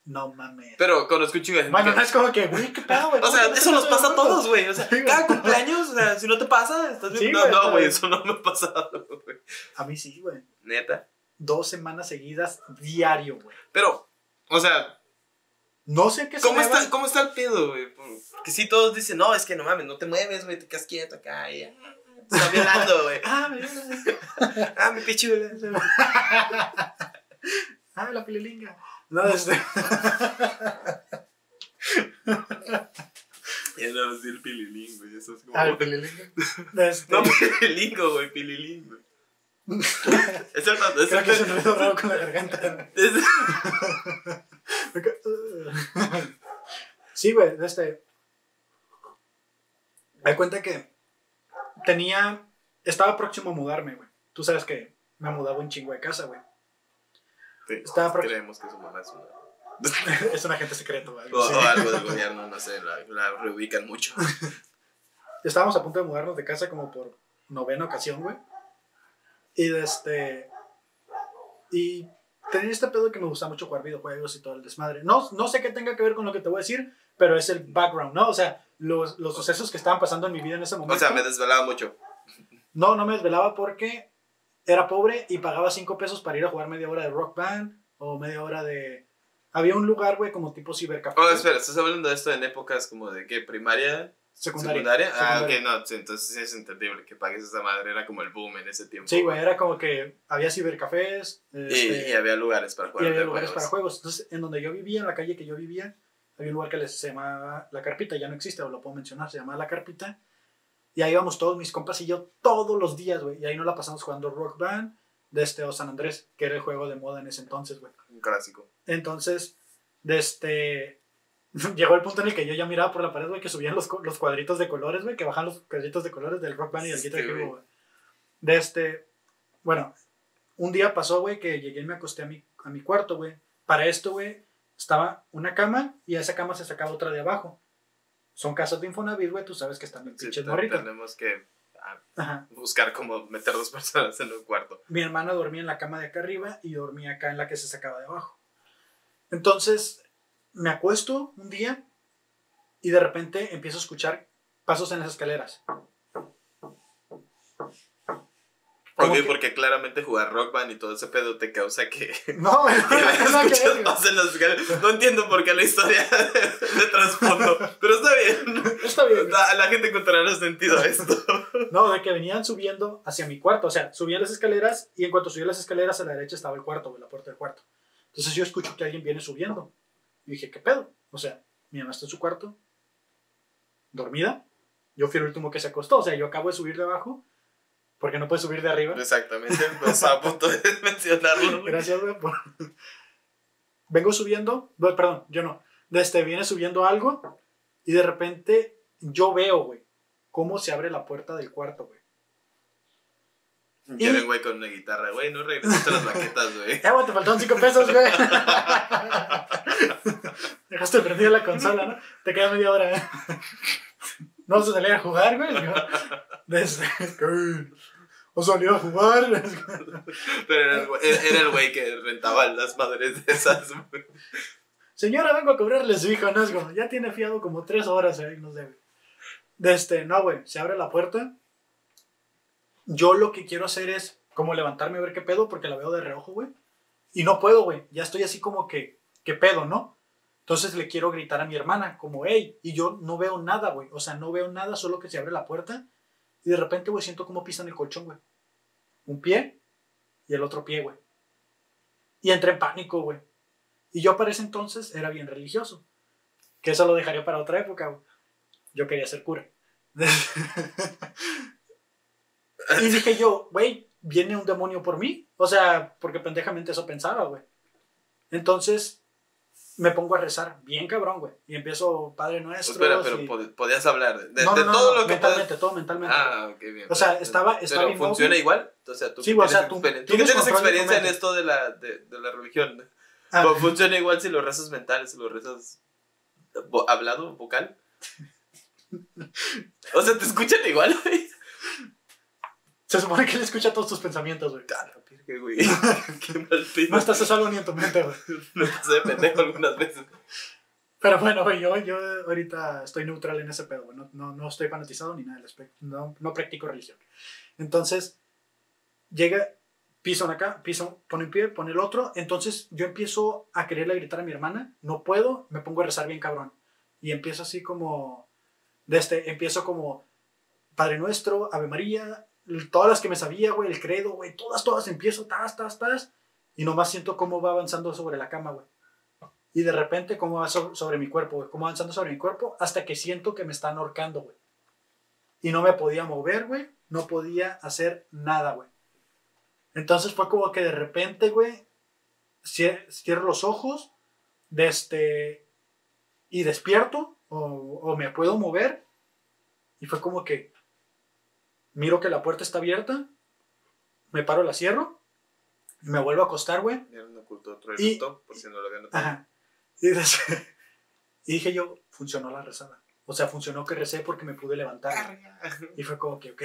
No mames. Pero conozco un chingo de gente Bueno, que- no es como que, güey, qué pedo, güey. O sea, ¿Cómo se eso nos pasa a todos, güey. O sea, Sí, cada cumpleaños, o sea, si no te pasa, estás Sí, no, no, güey, eso no me ha pasado, güey. A mí sí, güey. Neta. Dos semanas seguidas, diario, güey. Pero, o sea, No sé qué ¿cómo está, ¿cómo está el pedo, güey? Que si todos dicen, no, es que no mames, no te mueves, güey, te quedas quieto acá y. Te están violando, güey. Ah, mira. Ah, mi pichula. Ah, la pililinga. No, este. Ya no, sí, el pililín, güey. Eso es como. Ah, el pililinga. Este, No, pililingo, güey, pililín, güey. Es el es creo que el- se me hizo raro con la garganta. es- Sí, güey, este. Me cuenta que tenía. Estaba próximo a mudarme, güey. Tú sabes que me mudaba un chingo de casa, güey. Sí, Estaba próximo. creemos que su mamá es una. es un agente secreto, güey. O, o algo del gobierno, no sé, la, la reubican mucho. Estábamos a punto de mudarnos de casa como por novena ocasión, güey. Y de este. Y tenía este pedo que me gusta mucho jugar videojuegos y todo el desmadre. No, no sé qué tenga que ver con lo que te voy a decir, pero es el background, ¿no? O sea, los, los sucesos que estaban pasando en mi vida en ese momento. O sea, me desvelaba mucho. No, no me desvelaba porque era pobre y pagaba 5 pesos para ir a jugar media hora de rock band o media hora de. Había un lugar, güey, como tipo cibercafé. Oh, espera, ¿estás hablando de esto en épocas como de qué? ¿Primaria? secundaria. ¿Secundaria? Ah, ok, Secundaria. no, sí, entonces es entendible que pagues esa madre, era como el boom en ese tiempo. Sí, güey, era como que había cibercafés. Y, este, y había lugares para jugar y había lugares para juegos. Entonces, en donde yo vivía, en la calle que yo vivía, había un lugar que les- se llamaba La Carpita, ya no existe, o lo puedo mencionar, se llamaba La Carpita. Y ahí íbamos todos mis compas y yo todos los días, güey. Y ahí nos la pasamos jugando Rock Band de este o San Andrés, que era el juego de moda en ese entonces, güey. Un clásico. Entonces, De este. Llegó el punto en el que yo ya miraba por la pared, güey, que subían los, los cuadritos de colores, güey, que bajaban los cuadritos de colores del Rock Band y del Sí, Guitar Hero, güey. De este. Bueno, un día pasó, güey, que llegué y me acosté a mi, a mi cuarto, güey. Para esto, güey, estaba una cama y a esa cama se sacaba otra de abajo. Son casas de Infonavit, güey, tú sabes que están bien Sí, pinches te- morritas. tenemos que ah, Ajá. buscar cómo meter dos personas en un cuarto. mi hermana dormía en la cama de acá arriba y dormía acá en la que se sacaba de abajo. Entonces, me acuesto un día y de repente empiezo a escuchar pasos en las escaleras. Ok, que- porque claramente jugar rock band y todo ese pedo te causa que... No, que que- pasos en escaleras. No entiendo por qué la historia de trasfondo, pero está bien. está bien. La, la gente encontrará sentido a esto. No, de que venían subiendo hacia mi cuarto. O sea, subían las escaleras y en cuanto subía las escaleras a la derecha estaba el cuarto, la puerta del cuarto. Entonces yo escucho que alguien viene subiendo. Y dije, ¿qué pedo? O sea, mi mamá está en su cuarto, dormida. Yo fui el último que se acostó. O sea, yo acabo de subir de abajo porque no puedes subir de arriba. Exactamente, pues a punto de mencionarlo. Gracias, güey. por- Vengo subiendo, no, perdón, yo no. Desde viene subiendo algo y de repente yo veo, güey, cómo se abre la puerta del cuarto, güey. Quieren, güey, con una guitarra, güey, no regresaste las baquetas, güey. Eh, güey, te faltaron 5 pesos, güey. Dejaste prendida la consola, ¿no? Te queda media hora, ¿eh? No vas a salir a jugar, güey. Desde... ¿Vas a salir a jugar? Pero era el güey, que rentaba las madres de esas. Señora, vengo a cobrarle su hijo, como, ya tiene fiado como tres horas ahí, no sé. De este, no, güey, se abre la puerta. Yo lo que quiero hacer es como levantarme a ver qué pedo, porque la veo de reojo, güey. Y no puedo, güey. Ya estoy así como que, ¿qué pedo, no? Entonces le quiero gritar a mi hermana, como, hey, y yo no veo nada, güey. O sea, no veo nada, solo que se abre la puerta. Y de repente, güey, siento como pisan el colchón, güey. Un pie y el otro pie, güey. Y entré en pánico, güey. Y yo para ese entonces era bien religioso. Que eso lo dejaría para otra época, güey. Yo quería ser cura. y dije yo, güey, ¿viene un demonio por mí? O sea, porque pendejamente eso pensaba, güey. Entonces me pongo a rezar, bien cabrón, güey. Y empiezo, Padre Nuestro. Espera, pero y- pod- podías hablar de, de no, no, no, todo no, lo que mentalmente, puedes- todo mentalmente. Ah, ok, bien. O sea, estaba- estaba Pero funciona igual. O sea, tú Sí, que o sea, tú tienes que experiencia en esto de la, de, de la religión. Ah, Fu- Funciona igual si lo rezas mental, si lo rezas hablado, vocal. O sea, te escuchan igual, güey. se supone que él escucha todos tus pensamientos, güey. Ah, virgen, güey. Qué. No estás algo ni en tu mente, güey. Me pasé de pendejo algunas veces. Pero bueno, güey, yo, yo ahorita estoy neutral en ese pedo, güey. No, no, no estoy fanatizado ni nada al respecto. No, no practico religión. Entonces, llega, piso acá, piso, pone un pie, pone el otro. Entonces, yo empiezo a quererle gritar a mi hermana. No puedo, me pongo a rezar bien cabrón. Y empiezo así como, de este, empiezo como, Padre Nuestro, Ave María, todas las que me sabía, güey, el credo, güey, todas, todas empiezo, tas, tas, tas. Y nomás siento cómo va avanzando sobre la cama, güey. Y de repente, cómo va so- sobre mi cuerpo, güey. Cómo avanzando sobre mi cuerpo hasta que siento que me están ahorcando, güey. Y no me podía mover, güey. No podía hacer nada, güey. Entonces fue como que de repente, güey, cie- cierro los ojos, este, y despierto, o me puedo mover. Y fue como que miro que la puerta está abierta, me paro, la cierro, me vuelvo a acostar, güey. Y- eructo, por si no lo habían notado. Ajá. Y, y dije yo, funcionó la rezada. O sea, funcionó que recé porque me pude levantar. Y fue como que, ok,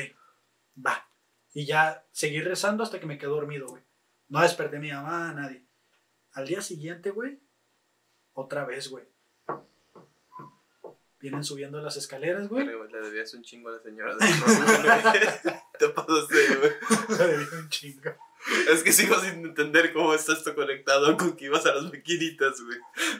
va. Y ya seguí rezando hasta que me quedé dormido, güey. No desperté a mi mamá, a nadie. Al día siguiente, güey, otra vez, güey. Vienen subiendo las escaleras, güey. Le debías un chingo a la señora. de. Te pasaste, güey. Me debí un chingo. Es que sigo sin entender cómo está esto conectado con que ibas a las maquinitas, güey.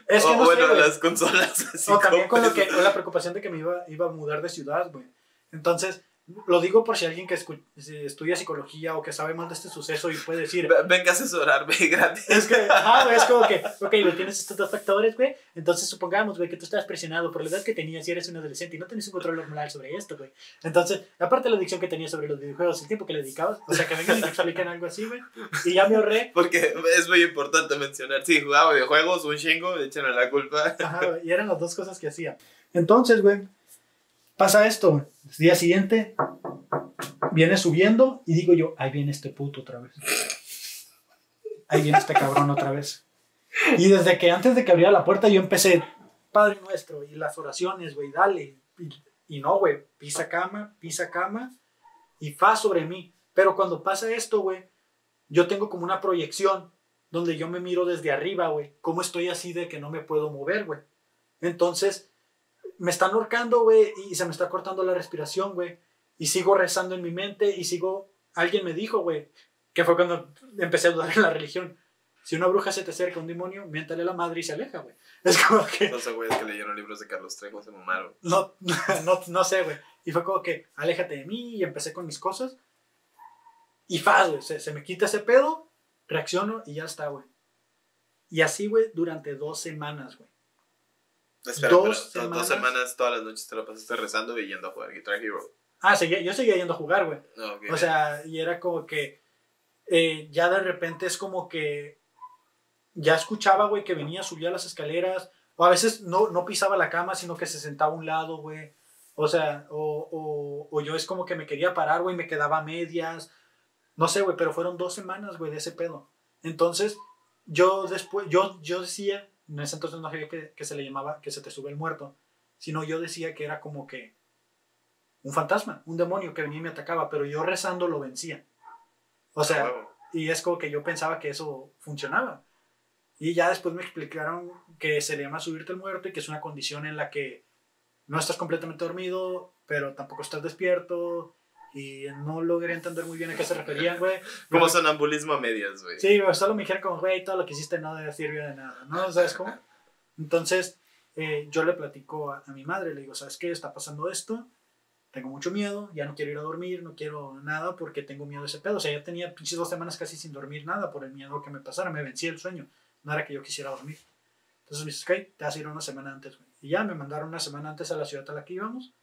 Es que o no bueno, sé, las consolas así. O también con lo que, con la preocupación de que me iba, iba a mudar de ciudad, güey. Entonces, Lo digo por si alguien que estudia psicología o que sabe más de este suceso y puede decir, Ve- Venga a asesorarme gratis. es que, ajá, güey, es como que, ok, güey, tienes estos dos factores, güey, entonces supongamos, güey, que tú estás presionado por la edad que tenías y eres un adolescente y no tienes un control hormonal sobre esto, güey. Entonces, aparte de la adicción que tenías sobre los videojuegos, el tiempo que le dedicabas, o sea, que vengan y te expliquen algo así, güey, y ya me ahorré, Porque es muy importante mencionar. Sí, jugaba videojuegos, un chingo, échenle la culpa. ajá, güey, y eran las dos cosas que hacía. Entonces, güey, pasa esto. El día siguiente, viene subiendo y digo yo, ahí viene este puto otra vez. Ahí viene este cabrón otra vez. Y desde que antes de que abriera la puerta yo empecé, Padre nuestro, y las oraciones, güey, dale. Y, y no, güey, pisa cama, pisa cama y fa sobre mí. Pero cuando pasa esto, güey, yo tengo como una proyección donde yo me miro desde arriba, güey. ¿Cómo estoy así de que no me puedo mover, güey? Entonces, me están ahorcando, güey, y se me está cortando la respiración, güey. Y sigo rezando en mi mente y sigo... Alguien me dijo, güey, que fue cuando empecé a dudar en la religión. Si una bruja se te acerca, un demonio, miéntale a la madre y se aleja, güey. Es como que... No sé, güeyes que leyeron libros de Carlos Trejo se mamaron. No, no, no sé, güey. Y fue como que, aléjate de mí y empecé con mis cosas. Y faz, güey. Se, se me quita ese pedo, reacciono y ya está, güey. Y así, güey, durante dos semanas, güey. Espera, Dos semanas. dos semanas todas las noches te lo pasaste rezando y yendo a jugar Guitar Hero. Ah, seguía, yo seguía yendo a jugar, güey. Ok. O sea, y era como que eh, ya de repente es como que ya escuchaba, güey, que venía, subía las escaleras, o a veces no, no pisaba la cama, sino que se sentaba a un lado, güey. O sea, o, o, o yo es como que me quería parar, güey, me quedaba a medias. No sé, güey, pero fueron dos semanas, güey, de ese pedo. Entonces, yo después, yo, yo decía, en ese entonces no sabía que, que se le llamaba que se te sube el muerto, sino yo decía que era como que un fantasma, un demonio que venía y me atacaba, pero yo rezando lo vencía. O sea, y es como que yo pensaba que eso funcionaba. Y ya después me explicaron que se le llama subirte el muerto y que es una condición en la que no estás completamente dormido, pero tampoco estás despierto. Y no logré entender muy bien a qué se referían, güey. Como sonambulismo a medias, güey. Sí, güey, solo me dijeron como, güey, todo lo que hiciste no sirvió de nada, ¿no? ¿Sabes cómo? Entonces, eh, yo le platico a, a mi madre, le digo, ¿sabes qué? Está pasando esto, tengo mucho miedo, ya no quiero ir a dormir, no quiero nada porque tengo miedo de ese pedo. O sea, ya tenía pinches dos semanas casi sin dormir nada por el miedo que me pasara, me vencía el sueño, no era que yo quisiera dormir. Entonces me dice, ok, te vas a ir una semana antes, güey. Y ya me mandaron una semana antes a la ciudad a la que íbamos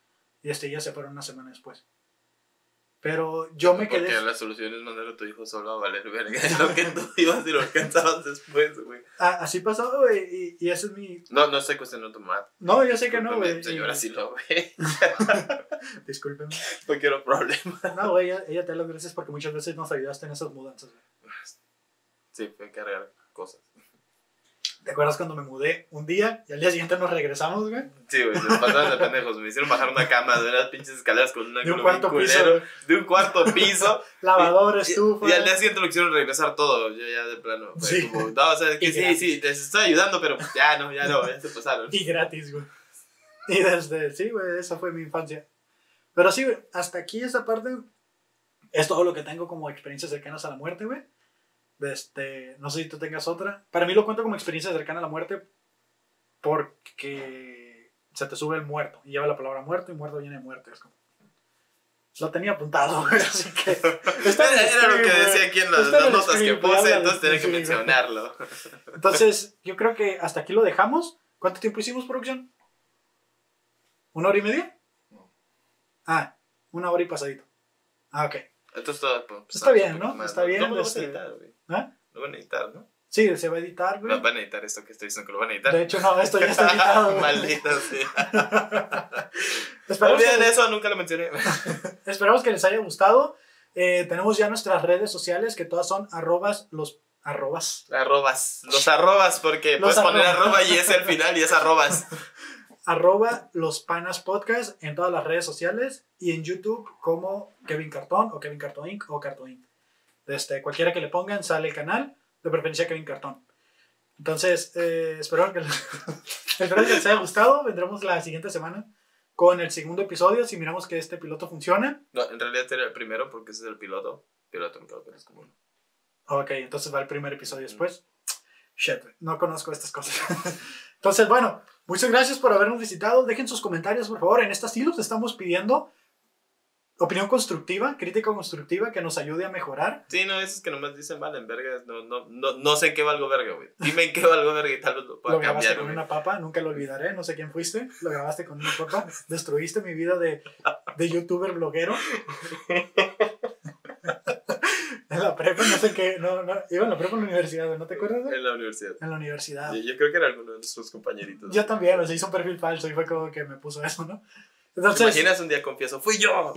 y este ya se fueron una semana después. Pero yo me quedé... Porque la solución es mandar a tu hijo solo a valer verga. Es lo que tú ibas y lo alcanzabas después, güey. Ah, así pasó, güey, y, y ese es mi... No, no estoy cuestionando tu madre. No, yo sé que no, güey. Señora, sí lo ve. Discúlpeme. No quiero problemas. No, güey, ella, ella te da las gracias porque muchas veces nos ayudaste en esas mudanzas, güey. Sí, fue cargar cosas. ¿Te acuerdas cuando me mudé un día y al día siguiente nos regresamos, güey? Sí, güey, se pasaron de pendejos. Me hicieron bajar una cama de unas pinches escaleras con un De un cuarto piso. De un cuarto piso. Lavadora, Y- estufa. Y, al día siguiente lo quisieron regresar todo. Yo ya de plano. Sí. como, no, o sea, que Y sí, gratis. sí, les estoy ayudando, pero ya no, ya no, ya se pasaron. Y gratis, güey. Y desde, sí, güey, esa fue mi infancia. Pero sí, güey, hasta aquí esa parte es todo lo que tengo como experiencias cercanas a la muerte, güey. Este, no sé si tú tengas otra. Para mí lo cuento como experiencia cercana a la muerte porque se te sube el muerto y lleva la palabra muerto y muerto viene de muerte. Es como... Lo tenía apuntado, así que... Está Era lo que decía aquí en las, notas que puse, entonces tenía que mencionarlo. Entonces, yo creo que hasta aquí lo dejamos. ¿Cuánto tiempo hicimos, producción? ¿Una hora y media? Ah, una hora y pasadito. Ah, ok. Entonces todo. pues, Está bien, ¿no? más, Está bien, ¿Cómo lo vas a este-? ¿Ah? Lo van a editar, ¿no? Sí, se va a editar, güey. Va- Van a editar esto que estoy diciendo que lo van a editar. De hecho, no, esto ya está editado. Maldita sea. Olviden que, eso, nunca lo mencioné. esperamos que les haya gustado. Eh, tenemos ya nuestras redes sociales que todas son arrobas los arrobas Arrobas. Los arrobas, porque Los puedes poner arroba y es al final y es arrobas. arroba los panas podcast en todas las redes sociales y en YouTube como Kevin Cartón o Kevin Cartón Inc. o Cartón Inc. Este, cualquiera que le pongan sale el canal, de preferencia Kevin Cartón. Entonces, eh, espero, que les, espero que les haya gustado. Vendremos la siguiente semana con el segundo episodio si miramos que este piloto funciona. No, en realidad era el primero porque ese es el piloto. Piloto, no creo que es como uno. Ok, entonces va el primer episodio después. Shit, no conozco estas cosas. entonces, bueno, muchas gracias por habernos visitado. Dejen sus comentarios, por favor. En esta sí los estamos pidiendo. Opinión constructiva, crítica constructiva que nos ayude a mejorar. Sí, no, esos que nomás dicen valen verga, no, no, no, no sé en qué valgo verga, güey. Dime en qué valgo verga y tal vez lo pueda Lo grabaste cambiar, con güey. una papa, nunca lo olvidaré, no sé quién fuiste, lo grabaste con una papa, destruiste mi vida de, de youtuber bloguero. En la prepa, no sé qué, no, no, iba en la prepa en la universidad, ¿no te acuerdas? güey? En la universidad. En la universidad. Yo, yo creo que era alguno de nuestros compañeritos. Yo también, o sea, hice un perfil falso y fue como que me puso eso, ¿no? ¿Te Entonces, imaginas un día confieso? ¡Fui yo!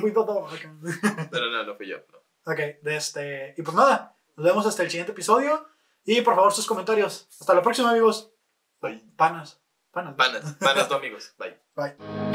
fui todo. Pero no, no fui yo. no. Ok, de este, y pues nada, nos vemos hasta el siguiente episodio y por favor sus comentarios. Hasta la próxima, amigos. Bye. Panas. Panas. Panas, panas, no amigos. Bye. Bye.